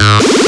Yeah.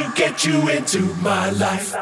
to get you into my life.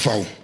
Pharaon.